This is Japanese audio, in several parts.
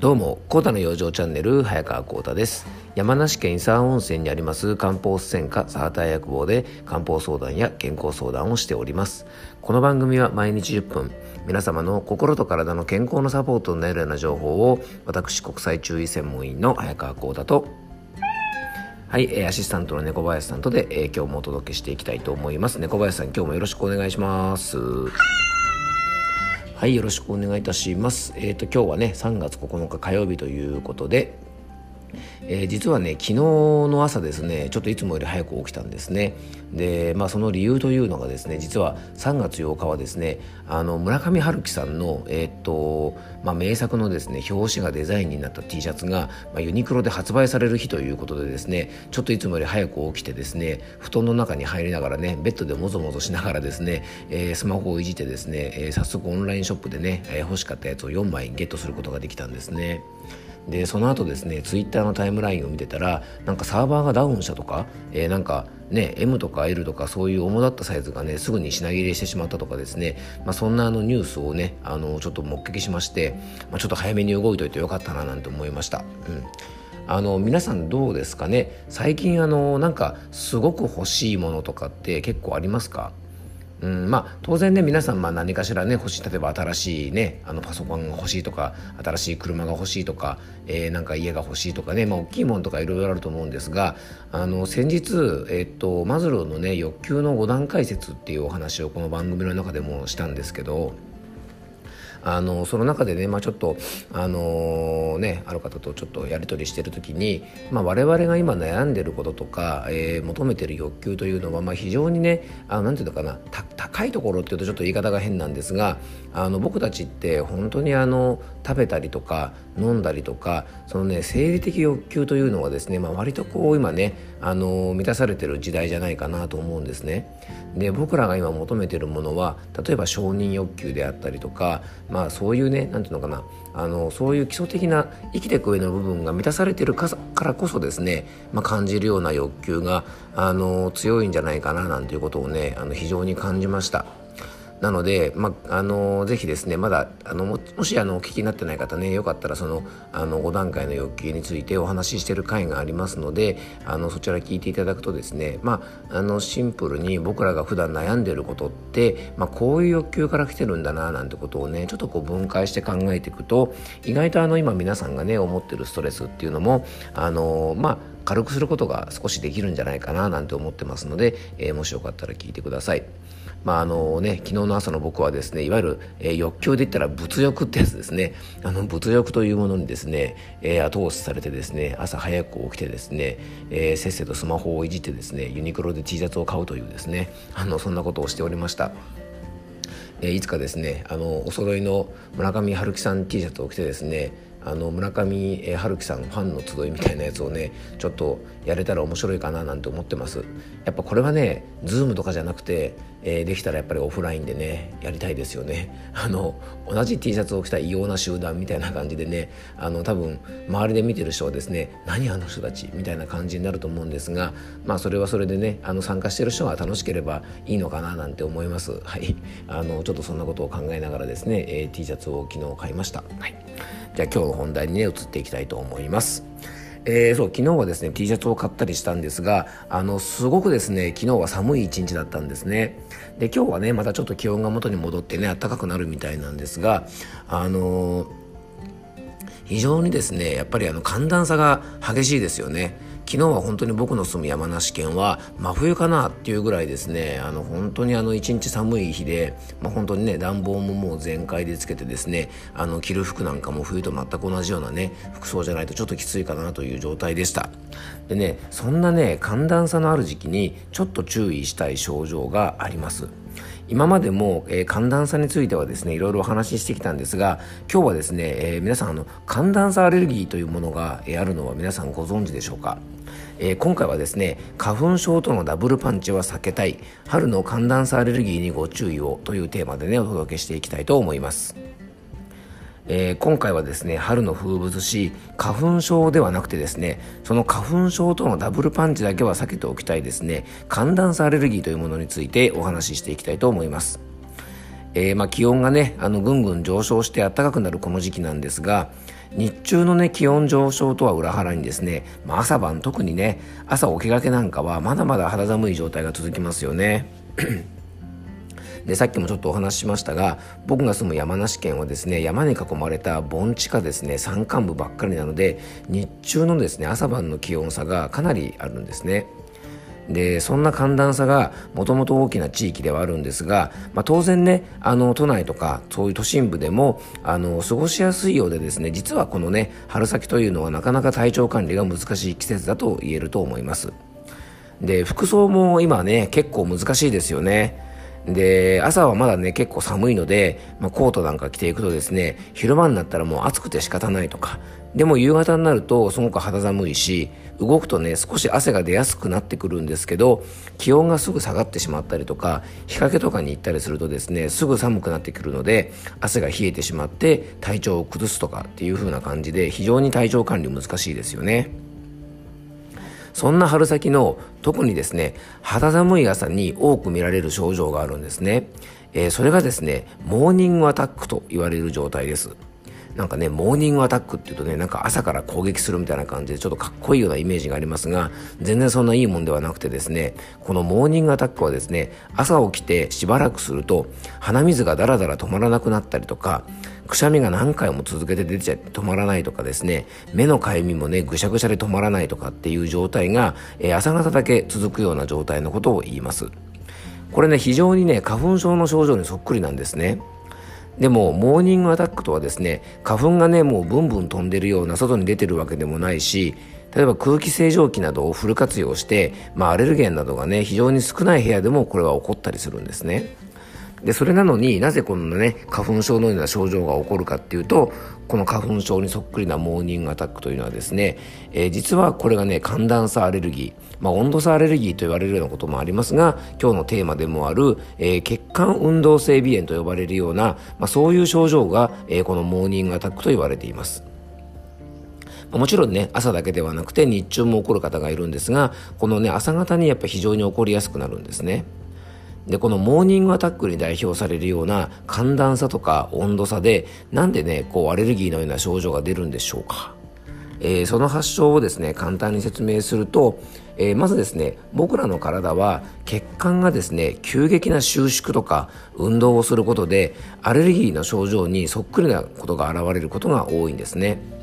どうも、コータの養生チャンネル、早川コータです。山梨県伊沢温泉にあります漢方専科サーター薬房で漢方相談や健康相談をしております。この番組は毎日10分、皆様の心と体の健康のサポートになるような情報を、私、国際中医専門医の早川コータと、はい、アシスタントの猫林さんとで、えー、今日もお届けしていきたいと思います。猫林さん、今日もよろしくお願いします。はい、よろしくお願いいたします。えっ、ー、と、今日はね、3月9日火曜日ということで、えー、実はね昨日の朝ですねちょっといつもより早く起きたんですねでまあその理由というのがですね実は3月8日はですねあの村上春樹さんのえー、っとまあ名作のですね表紙がデザインになった T シャツが、まあ、ユニクロで発売される日ということでですねちょっといつもより早く起きてですね布団の中に入りながらねベッドでもぞもぞしながらですね、えー、スマホをいじってですね、えー、早速オンラインショップでね、え、欲しかったやつを4枚ゲットすることができたんですね。でその後ですねツイッターのタイムラインを見てたらなんかサーバーがダウンしたとか、えー、なんかね M とか L とかそういう主だったサイズがねすぐに品切れしてしまったとかですね、まあ、そんなあのニュースをねあのちょっと目撃しまして、まあ、ちょっと早めに動いといてよかったななんて思いました。うん。あの皆さんどうですかね？最近あのなんかすごく欲しいものとかって結構ありますか？うんまあ、当然ね皆さんまあ何かしらね欲しい例えば新しいねあのパソコンが欲しいとか新しい車が欲しいとか、えー、なんか家が欲しいとかね、まあ、大きいものとかいろいろあると思うんですがあの先日、え、っとマズローのね欲求の5段階説っていうお話をこの番組の中でもしたんですけどあのその中でね、まあ、ちょっとあのねある方とちょっとやり取りしてる時に、まあ、我々が今悩んでることとか、えー、求めてる欲求というのは、まあ、非常にねあなんていうのかな高いところっていうとちょっと言い方が変なんですがあの僕たちって本当にあの食べたりとか飲んだりとかそのね生理的欲求というのはですね、まあ、割とこう今ねあの満たされてる時代じゃないかなと思うんですね。で僕らが今求めてるものは例えば承認欲求であったりとかまあそういうね何ていうのかなあのそういう基礎的な生きていく上の部分が満たされてるからこそですね、まあ、感じるような欲求があの強いんじゃないかななんていうことをねあの非常に感じました。なので、まあ、のぜひですねまだあのもしあのお聞きになってない方ねよかったらそのあの5段階の欲求についてお話ししてる回がありますのであのそちら聞いていただくとですね、まあ、あのシンプルに僕らが普段悩んでることって、まあ、こういう欲求から来てるんだななんてことをねちょっとこう分解して考えていくと意外とあの今皆さんがね思ってるストレスっていうのもあのまあ軽くすることが少しできるんじゃないかななんて思ってますので、えー、もしよかったら聞いてください。まああのね、昨日の朝の僕はですねいわゆる、えー、欲求で言ったら物欲ってやつですねあの物欲というものにですね、えー、後押しされてですね朝早く起きてですね、えー、せっせとスマホをいじってですねユニクロで T シャツを買うというですねあのそんなことをしておりました。えー、いつかですねあのお揃いの村上春樹さん T シャツを着てですねあの村上春樹さんファンの集いみたいなやつをねちょっとやれたら面白いかななんて思ってます。やっぱこれはねズームとかじゃなくて、えー、できたらやっぱりオフラインでねやりたいですよね。あの同じ T シャツを着た異様な集団みたいな感じでねあの多分周りで見てる人はですね何あの人たち？みたいな感じになると思うんですがまあそれはそれでねあの参加してる人が楽しければいいのかななんて思います。はい。あのちょっとそんなことを考えながらですね、えー、T シャツを昨日買いました。はい。じゃあ今日の本題にね移っていきたいと思います。えー、そう昨日はですね T シャツを買ったりしたんですがあのすごくですね昨日は寒い一日だったんですねで今日はねまたちょっと気温が元に戻ってね暖かくなるみたいなんですがあのー、非常にですねやっぱりあの寒暖差が激しいですよね昨日は本当に僕の住む山梨県は真冬かなっていうぐらいですね。あの本当にあの一日寒い日で、まあ、本当にね暖房ももう全開でつけてですねあの着る服なんかも冬と全く同じようなね服装じゃないとちょっときついかなという状態でした。でねそんなね寒暖差のある時期にちょっと注意したい症状があります。今までも、えー、寒暖差についてはですねいろいろお話ししてきたんですが今日はですね、えー、皆さんあの寒暖差アレルギーというものが、えー、あるのは皆さんご存知でしょうか？えー、今回はですね花粉症とのダブルパンチは避けたい春の寒暖差アレルギーにご注意をというテーマでねお届けしていきたいと思います。えー、今回はですね春の風物詩花粉症ではなくてですねその花粉症とのダブルパンチだけは避けておきたいですね寒暖差アレルギーというものについてお話ししていきたいと思います。えー、まあ気温がねあのぐんぐん上昇して暖かくなるこの時期なんですが日中のね気温上昇とは裏腹にですね、まあ、朝晩特にね朝起きがけなんかはまだまだ肌寒い状態が続きますよね。でさっきもちょっとお話ししましたが僕が住む山梨県はですね山に囲まれた盆地下ですね山間部ばっかりなので日中のですね朝晩の気温差がかなりあるんですね。でそんな寒暖差がもともと大きな地域ではあるんですが、まあ、当然ねあの都内とかそういう都心部でもあの過ごしやすいようでですね実はこのね春先というのはなかなか体調管理が難しい季節だと言えると思います。で服装も今ね結構難しいですよね。で朝はまだね結構寒いので、まあ、コートなんか着ていくとですね昼間になったらもう暑くて仕方ないとかでも夕方になるとすごく肌寒いし動くとね少し汗が出やすくなってくるんですけど気温がすぐ下がってしまったりとか日陰とかに行ったりするとですねすぐ寒くなってくるので汗が冷えてしまって体調を崩すとかっていう風な感じで非常に体調管理難しいですよね。そんな春先の特にですね肌寒い朝に多く見られる症状があるんですね、えー、それがですねモーニングアタックと言われる状態ですなんかね、モーニングアタックっていうとね、なんか朝から攻撃するみたいな感じでちょっとかっこいいようなイメージがありますが、全然そんないいもんではなくてですね、このモーニングアタックはですね、朝起きてしばらくすると、鼻水がダラダラ止まらなくなったりとか、くしゃみが何回も続けて出ちゃ止まらないとかですね、目のかゆみもね、ぐしゃぐしゃで止まらないとかっていう状態が、えー、朝方だけ続くような状態のことを言います。これね、非常にね、花粉症の症状にそっくりなんですね。でもモーニングアタックとはですね花粉がねもうブンブン飛んでるような外に出てるわけでもないし例えば空気清浄機などをフル活用して、まあ、アレルゲンなどがね非常に少ない部屋でもこれは起こったりするんですね。でそれなのになぜこんなね花粉症のような症状が起こるかっていうとこの花粉症にそっくりなモーニングアタックというのはですね、えー、実はこれがね寒暖差アレルギー、まあ、温度差アレルギーと言われるようなこともありますが今日のテーマでもある、えー、血管運動性鼻炎と呼ばれるような、まあ、そういう症状が、えー、このモーニングアタックと言われています。もちろんね朝だけではなくて日中も起こる方がいるんですがこのね朝方にやっぱ非常に起こりやすくなるんですね。でこのモーニングアタックに代表されるような寒暖差とか温度差でなんでねこうアレルギーのような症状が出るんでしょうか、えー、その発症をですね簡単に説明すると、えー、まずですね僕らの体は血管がですね急激な収縮とか運動をすることでアレルギーの症状にそっくりなことが現れることが多いんですね。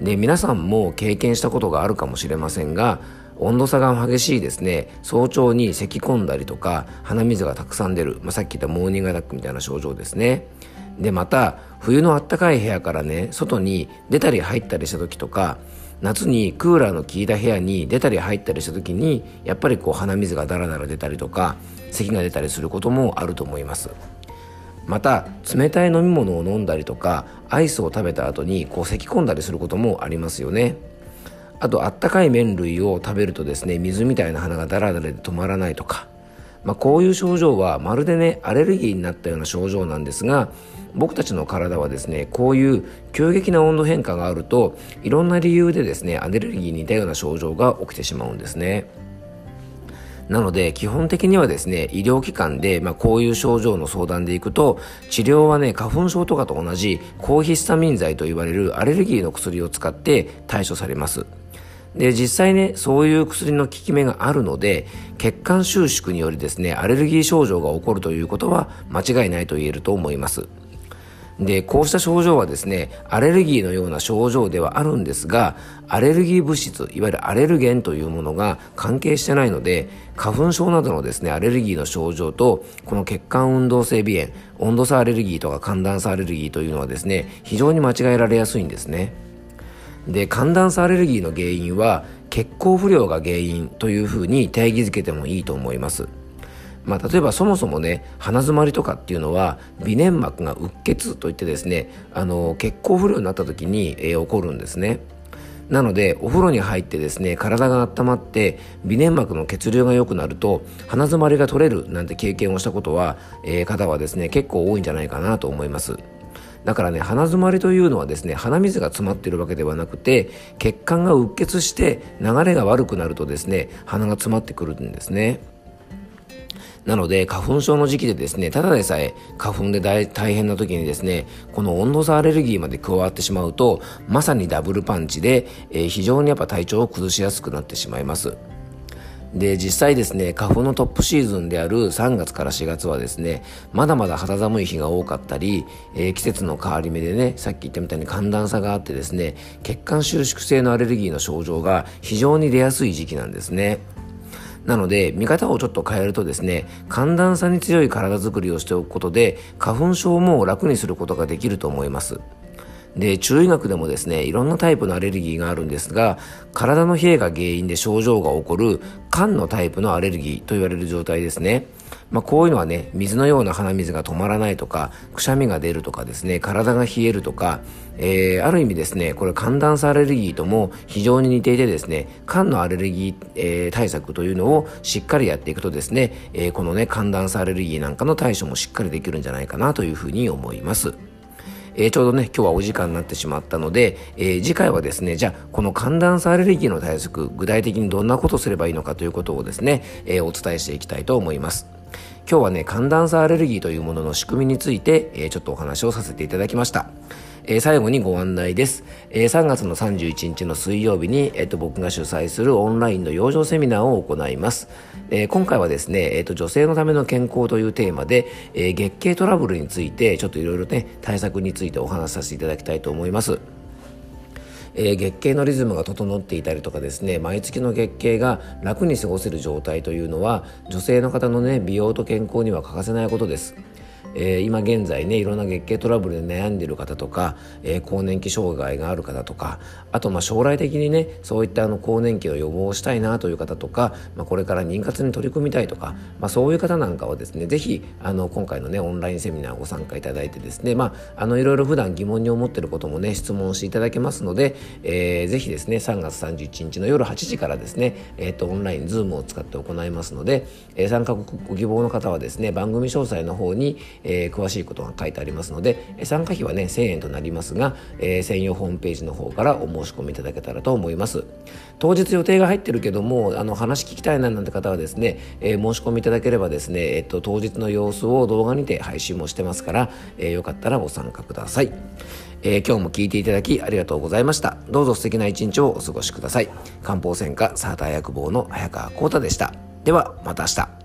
で皆さんも経験したことがあるかもしれませんが温度差が激しいですね。早朝に咳き込んだりとか鼻水がたくさん出る、まあ、さっき言ったモーニングアタックみたいな症状ですね。でまた冬のあったかい部屋からね外に出たり入ったりした時とか夏にクーラーの効いた部屋に出たり入ったりした時にやっぱりこう鼻水がダラダラ出たりとか咳が出たりすることもあると思います。また冷たい飲み物を飲んだりとかアイスを食べた後にこう咳き込んだりすることもありますよね。あとあったかい麺類を食べるとですね水みたいな鼻がダラダラで止まらないとか、まあ、こういう症状はまるでねアレルギーになったような症状なんですが僕たちの体はですねこういう急激な温度変化があるといろんな理由でですねアレルギーに似たような症状が起きてしまうんですね。なので基本的にはですね医療機関で、まあ、こういう症状の相談でいくと治療はね花粉症とかと同じ抗ヒスタミン剤と言われるアレルギーの薬を使って対処されます。で、実際ね、そういう薬の効き目があるので、血管収縮によりですね、アレルギー症状が起こるということは間違いないと言えると思います。で、こうした症状はですね、アレルギーのような症状ではあるんですが、アレルギー物質、いわゆるアレルゲンというものが関係してないので、花粉症などのですね、アレルギーの症状と、この血管運動性鼻炎、温度差アレルギーとか寒暖差アレルギーというのはですね、非常に間違えられやすいんですね。で寒暖差アレルギーの原因は血行不良が原因というふうに定義づけてもいいと思います。まあ、例えばそもそもね鼻づまりとかっていうのは鼻粘膜がうっ血といってですねあの血行不良になった時に、えー、起こるんですね。なのでお風呂に入ってですね体が温まって鼻粘膜の血流が良くなると鼻づまりが取れるなんて経験をしたことは、えー、方はですね結構多いんじゃないかなと思います。だからね鼻づまりというのはですね鼻水が詰まっているわけではなくて血管がうっ血して流れが悪くなるとですね鼻が詰まってくるんですねなので、花粉症の時期でですね、ただでさえ花粉で大変な時にですね、この温度差アレルギーまで加わってしまうと、まさにダブルパンチで、えー、非常にやっぱ体調を崩しやすくなってしまいます。で、実際ですね、花粉のトップシーズンである3月から4月はですね、まだまだ肌寒い日が多かったり、えー、季節の変わり目でね、さっき言ったみたいに寒暖差があってですね、血管収縮性のアレルギーの症状が非常に出やすい時期なんですね。なので、見方をちょっと変えるとですね、寒暖差に強い体づくりをしておくことで、花粉症も楽にすることができると思います。で、中医学でもですね、いろんなタイプのアレルギーがあるんですが、体の冷えが原因で症状が起こる肝のタイプのアレルギーと言われる状態ですね。まあ、こういうのはね、水のような鼻水が止まらないとか、くしゃみが出るとかですね、体が冷えるとか、えー、ある意味ですね、これ寒暖差アレルギーとも非常に似ていてですね、肝のアレルギー、えー、対策というのをしっかりやっていくとですね、えー、このね、寒暖差アレルギーなんかの対処もしっかりできるんじゃないかなというふうに思います。えー、ちょうどね、今日はお時間になってしまったので、えー、次回はですね、じゃあ、この寒暖差アレルギーの対策、具体的にどんなことすればいいのかということをですね、えー、お伝えしていきたいと思います。今日はね、寒暖差アレルギーというものの仕組みについて、え、ちょっとお話をさせていただきました。えー、最後にご案内です。えー、3月の31日の水曜日に、えーと、僕が主催するオンラインの養生セミナーを行います。えー、今回はですね、えーと、女性のための健康というテーマで、えー、月経トラブルについてちょっといろいろね対策についてお話しさせていただきたいと思います。えー、月経のリズムが整っていたりとかですね毎月の月経が楽に過ごせる状態というのは女性の方のね美容と健康には欠かせないことです。えー、今現在ねいろんな月経トラブルで悩んでる方とか、えー、更年期障害がある方とかあとまあ将来的にねそういったあの更年期の予防をしたいなという方とか、まあ、これから妊活に取り組みたいとか、まあ、そういう方なんかはですね是非今回のねオンラインセミナーご参加いただいてですねまあいろいろ普段疑問に思ってることもね質問していただけますので、えー、ぜひですね3月31日の夜8時からですね、えーと、オンラインズームを使って行いますので、えー、参加ご希望の方はですね番組詳細の方に、えー、詳しいことが書いてありますので参加費はね1000円となりますが、えー、専用ホームページの方からお申し込みいただけたらと思います当日予定が入ってるけどもあの話聞きたいななんて方はですね、えー、申し込みいただければですね、えっと、当日の様子を動画にて配信もしてますから、えー、よかったらご参加くださいえー、今日も聞いていただきありがとうございました。どうぞ素敵な一日をお過ごしください。漢方専科サーター薬房の早川幸太でした。では、また明日。